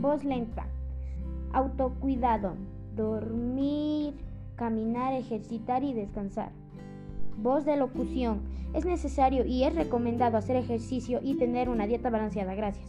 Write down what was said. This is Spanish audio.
Voz lenta. Autocuidado. Dormir, caminar, ejercitar y descansar. Voz de locución. Es necesario y es recomendado hacer ejercicio y tener una dieta balanceada. Gracias.